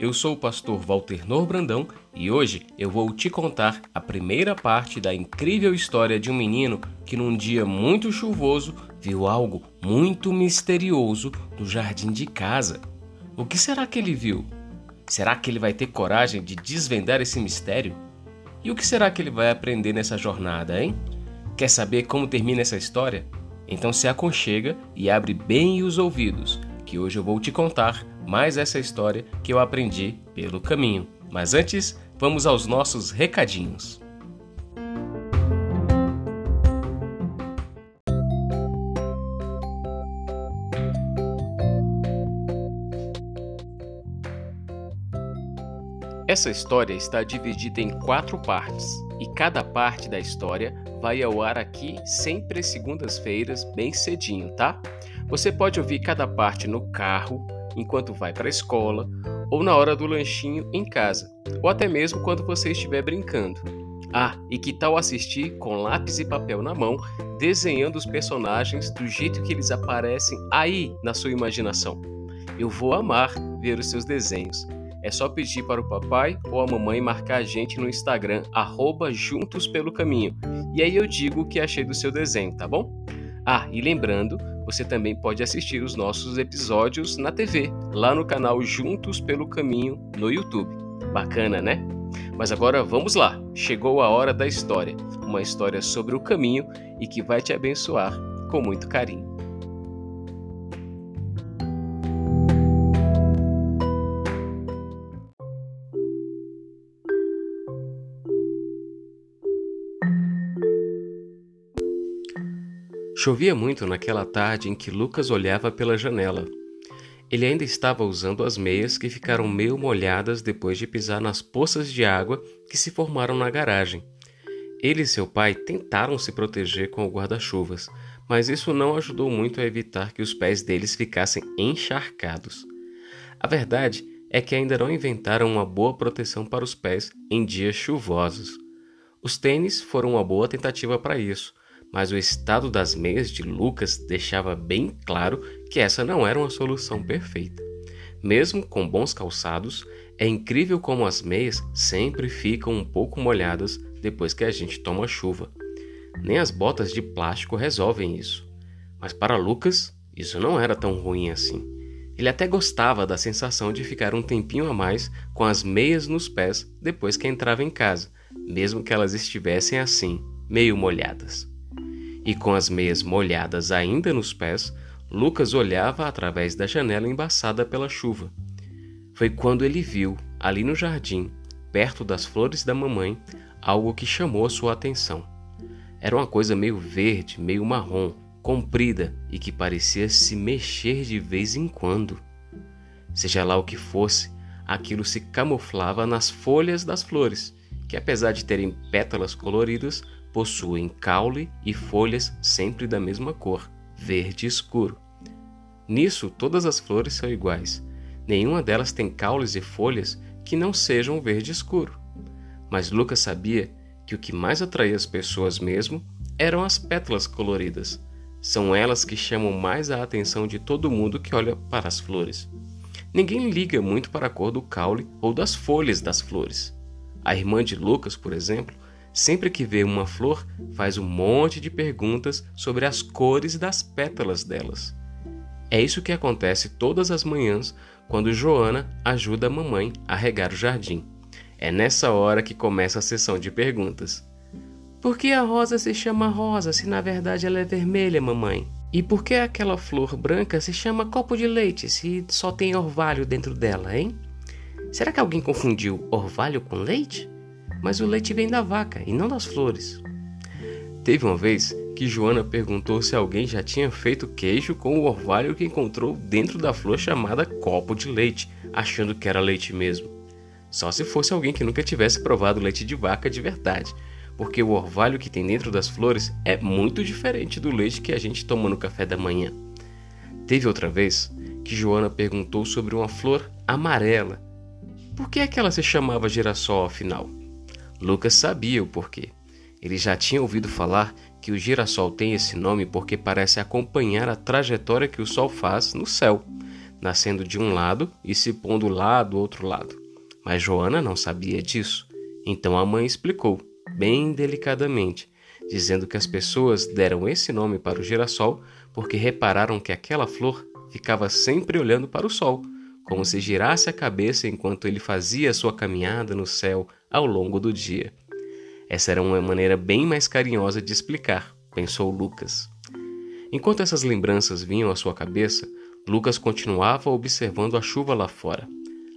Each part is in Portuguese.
Eu sou o pastor Walter Norbrandão e hoje eu vou te contar a primeira parte da incrível história de um menino que num dia muito chuvoso viu algo muito misterioso no jardim de casa. O que será que ele viu? Será que ele vai ter coragem de desvendar esse mistério? E o que será que ele vai aprender nessa jornada, hein? Quer saber como termina essa história? Então se aconchega e abre bem os ouvidos, que hoje eu vou te contar mais essa história que eu aprendi pelo caminho. Mas antes, vamos aos nossos recadinhos. Essa história está dividida em quatro partes e cada parte da história vai ao ar aqui sempre segundas-feiras, bem cedinho, tá? Você pode ouvir cada parte no carro, enquanto vai para a escola, ou na hora do lanchinho em casa, ou até mesmo quando você estiver brincando. Ah, e que tal assistir com lápis e papel na mão, desenhando os personagens do jeito que eles aparecem aí na sua imaginação? Eu vou amar ver os seus desenhos. É só pedir para o papai ou a mamãe marcar a gente no Instagram, arroba Juntos Pelo Caminho. E aí eu digo o que achei do seu desenho, tá bom? Ah, e lembrando, você também pode assistir os nossos episódios na TV, lá no canal Juntos pelo Caminho no YouTube. Bacana, né? Mas agora vamos lá, chegou a hora da história, uma história sobre o caminho e que vai te abençoar com muito carinho. Chovia muito naquela tarde em que Lucas olhava pela janela. Ele ainda estava usando as meias que ficaram meio molhadas depois de pisar nas poças de água que se formaram na garagem. Ele e seu pai tentaram se proteger com o guarda-chuvas, mas isso não ajudou muito a evitar que os pés deles ficassem encharcados. A verdade é que ainda não inventaram uma boa proteção para os pés em dias chuvosos. Os tênis foram uma boa tentativa para isso, mas o estado das meias de Lucas deixava bem claro que essa não era uma solução perfeita. Mesmo com bons calçados, é incrível como as meias sempre ficam um pouco molhadas depois que a gente toma chuva. Nem as botas de plástico resolvem isso. Mas para Lucas, isso não era tão ruim assim. Ele até gostava da sensação de ficar um tempinho a mais com as meias nos pés depois que entrava em casa, mesmo que elas estivessem assim, meio molhadas e com as meias molhadas ainda nos pés, Lucas olhava através da janela embaçada pela chuva. Foi quando ele viu, ali no jardim, perto das flores da mamãe, algo que chamou sua atenção. Era uma coisa meio verde, meio marrom, comprida e que parecia se mexer de vez em quando. Seja lá o que fosse, aquilo se camuflava nas folhas das flores, que apesar de terem pétalas coloridas, possuem caule e folhas sempre da mesma cor, verde escuro. Nisso, todas as flores são iguais. Nenhuma delas tem caules e folhas que não sejam verde escuro. Mas Lucas sabia que o que mais atraía as pessoas mesmo eram as pétalas coloridas. São elas que chamam mais a atenção de todo mundo que olha para as flores. Ninguém liga muito para a cor do caule ou das folhas das flores. A irmã de Lucas, por exemplo, Sempre que vê uma flor, faz um monte de perguntas sobre as cores das pétalas delas. É isso que acontece todas as manhãs quando Joana ajuda a mamãe a regar o jardim. É nessa hora que começa a sessão de perguntas. Por que a rosa se chama rosa se na verdade ela é vermelha, mamãe? E por que aquela flor branca se chama copo de leite se só tem orvalho dentro dela, hein? Será que alguém confundiu orvalho com leite? mas o leite vem da vaca e não das flores. Teve uma vez que Joana perguntou se alguém já tinha feito queijo com o orvalho que encontrou dentro da flor chamada copo de leite, achando que era leite mesmo. Só se fosse alguém que nunca tivesse provado leite de vaca de verdade, porque o orvalho que tem dentro das flores é muito diferente do leite que a gente toma no café da manhã. Teve outra vez que Joana perguntou sobre uma flor amarela. Por que é que ela se chamava girassol afinal? Lucas sabia o porquê. Ele já tinha ouvido falar que o girassol tem esse nome porque parece acompanhar a trajetória que o Sol faz no céu, nascendo de um lado e se pondo lá do outro lado. Mas Joana não sabia disso. Então a mãe explicou, bem delicadamente, dizendo que as pessoas deram esse nome para o girassol porque repararam que aquela flor ficava sempre olhando para o sol, como se girasse a cabeça enquanto ele fazia sua caminhada no céu ao longo do dia. Essa era uma maneira bem mais carinhosa de explicar, pensou Lucas. Enquanto essas lembranças vinham à sua cabeça, Lucas continuava observando a chuva lá fora.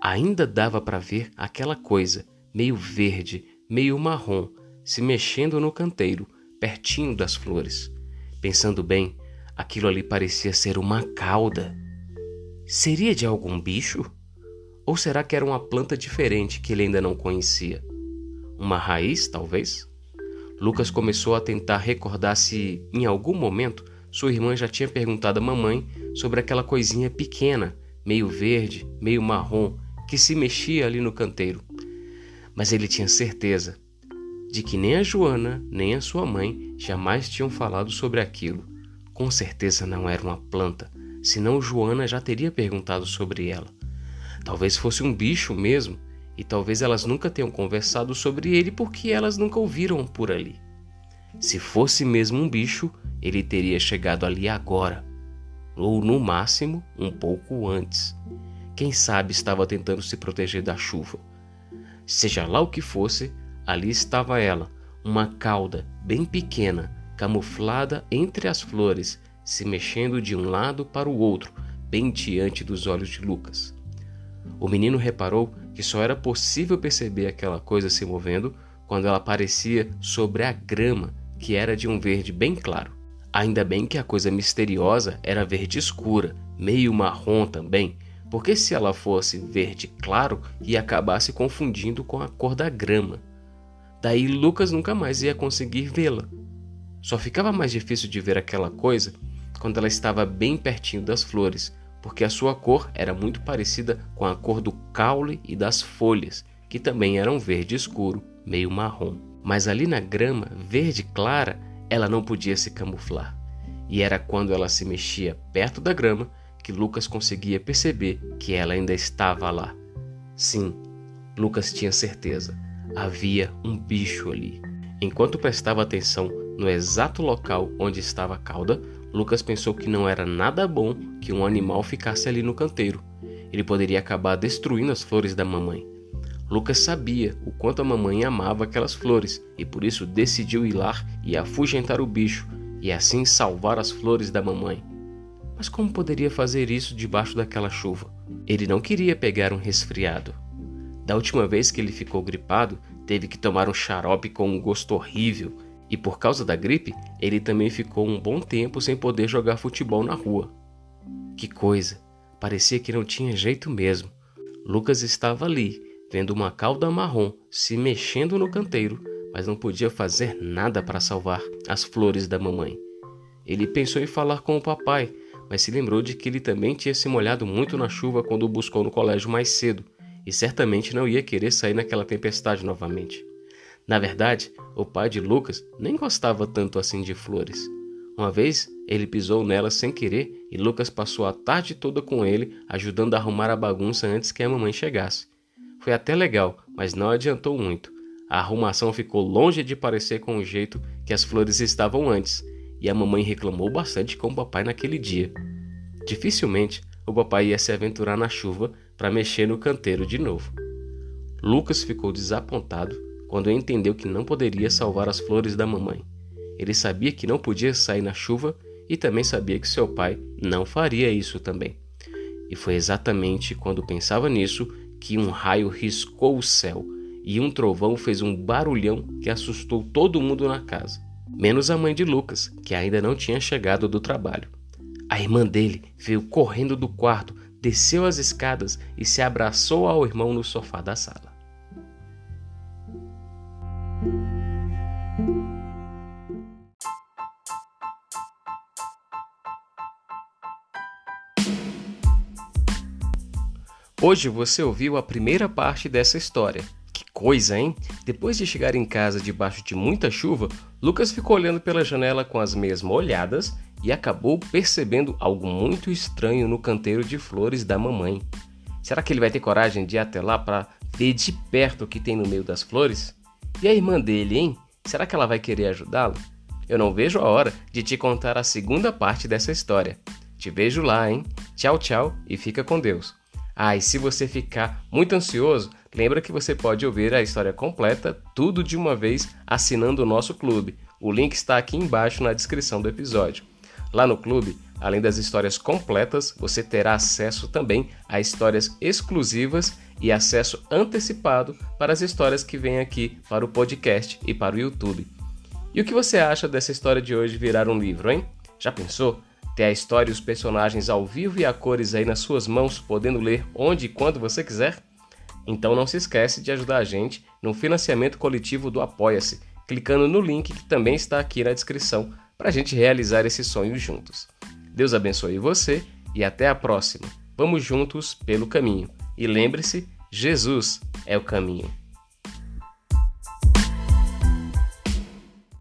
Ainda dava para ver aquela coisa, meio verde, meio marrom, se mexendo no canteiro, pertinho das flores. Pensando bem, aquilo ali parecia ser uma cauda. Seria de algum bicho? Ou será que era uma planta diferente que ele ainda não conhecia? Uma raiz, talvez? Lucas começou a tentar recordar se, em algum momento, sua irmã já tinha perguntado à mamãe sobre aquela coisinha pequena, meio verde, meio marrom, que se mexia ali no canteiro. Mas ele tinha certeza de que nem a Joana nem a sua mãe jamais tinham falado sobre aquilo. Com certeza não era uma planta, senão Joana já teria perguntado sobre ela. Talvez fosse um bicho mesmo e talvez elas nunca tenham conversado sobre ele porque elas nunca ouviram por ali. Se fosse mesmo um bicho, ele teria chegado ali agora, ou no máximo um pouco antes. Quem sabe estava tentando se proteger da chuva. Seja lá o que fosse, ali estava ela, uma cauda bem pequena, camuflada entre as flores, se mexendo de um lado para o outro, bem diante dos olhos de Lucas. O menino reparou que só era possível perceber aquela coisa se movendo quando ela aparecia sobre a grama, que era de um verde bem claro. Ainda bem que a coisa misteriosa era verde escura, meio marrom também, porque se ela fosse verde claro, ia acabar se confundindo com a cor da grama. Daí Lucas nunca mais ia conseguir vê-la. Só ficava mais difícil de ver aquela coisa quando ela estava bem pertinho das flores, porque a sua cor era muito parecida com a cor do caule e das folhas, que também eram verde escuro, meio marrom. Mas ali na grama, verde clara, ela não podia se camuflar. E era quando ela se mexia perto da grama que Lucas conseguia perceber que ela ainda estava lá. Sim, Lucas tinha certeza. Havia um bicho ali. Enquanto prestava atenção no exato local onde estava a cauda, Lucas pensou que não era nada bom que um animal ficasse ali no canteiro. Ele poderia acabar destruindo as flores da mamãe. Lucas sabia o quanto a mamãe amava aquelas flores e por isso decidiu ir lá e afugentar o bicho e assim salvar as flores da mamãe. Mas como poderia fazer isso debaixo daquela chuva? Ele não queria pegar um resfriado. Da última vez que ele ficou gripado, teve que tomar um xarope com um gosto horrível e por causa da gripe, ele também ficou um bom tempo sem poder jogar futebol na rua. Que coisa! Parecia que não tinha jeito mesmo. Lucas estava ali, vendo uma cauda marrom se mexendo no canteiro, mas não podia fazer nada para salvar as flores da mamãe. Ele pensou em falar com o papai, mas se lembrou de que ele também tinha se molhado muito na chuva quando o buscou no colégio mais cedo e certamente não ia querer sair naquela tempestade novamente. Na verdade, o pai de Lucas nem gostava tanto assim de flores. Uma vez ele pisou nelas sem querer e Lucas passou a tarde toda com ele, ajudando a arrumar a bagunça antes que a mamãe chegasse. Foi até legal, mas não adiantou muito. A arrumação ficou longe de parecer com o jeito que as flores estavam antes, e a mamãe reclamou bastante com o papai naquele dia. Dificilmente o papai ia se aventurar na chuva para mexer no canteiro de novo. Lucas ficou desapontado quando entendeu que não poderia salvar as flores da mamãe. Ele sabia que não podia sair na chuva e também sabia que seu pai não faria isso também. E foi exatamente quando pensava nisso que um raio riscou o céu e um trovão fez um barulhão que assustou todo mundo na casa. menos a mãe de Lucas, que ainda não tinha chegado do trabalho. A irmã dele veio correndo do quarto, desceu as escadas e se abraçou ao irmão no sofá da sala. Hoje você ouviu a primeira parte dessa história. Que coisa, hein? Depois de chegar em casa debaixo de muita chuva, Lucas ficou olhando pela janela com as meias molhadas e acabou percebendo algo muito estranho no canteiro de flores da mamãe. Será que ele vai ter coragem de ir até lá para ver de perto o que tem no meio das flores? E a irmã dele, hein? Será que ela vai querer ajudá-lo? Eu não vejo a hora de te contar a segunda parte dessa história. Te vejo lá, hein? Tchau, tchau e fica com Deus. Ah, e se você ficar muito ansioso, lembra que você pode ouvir a história completa, tudo de uma vez, assinando o nosso clube. O link está aqui embaixo na descrição do episódio. Lá no clube, além das histórias completas, você terá acesso também a histórias exclusivas e acesso antecipado para as histórias que vêm aqui para o podcast e para o YouTube. E o que você acha dessa história de hoje virar um livro, hein? Já pensou? Ter a história e os personagens ao vivo e a cores aí nas suas mãos, podendo ler onde e quando você quiser? Então não se esquece de ajudar a gente no financiamento coletivo do Apoia-se, clicando no link que também está aqui na descrição para a gente realizar esse sonho juntos. Deus abençoe você e até a próxima. Vamos juntos pelo caminho. E lembre-se, Jesus é o caminho.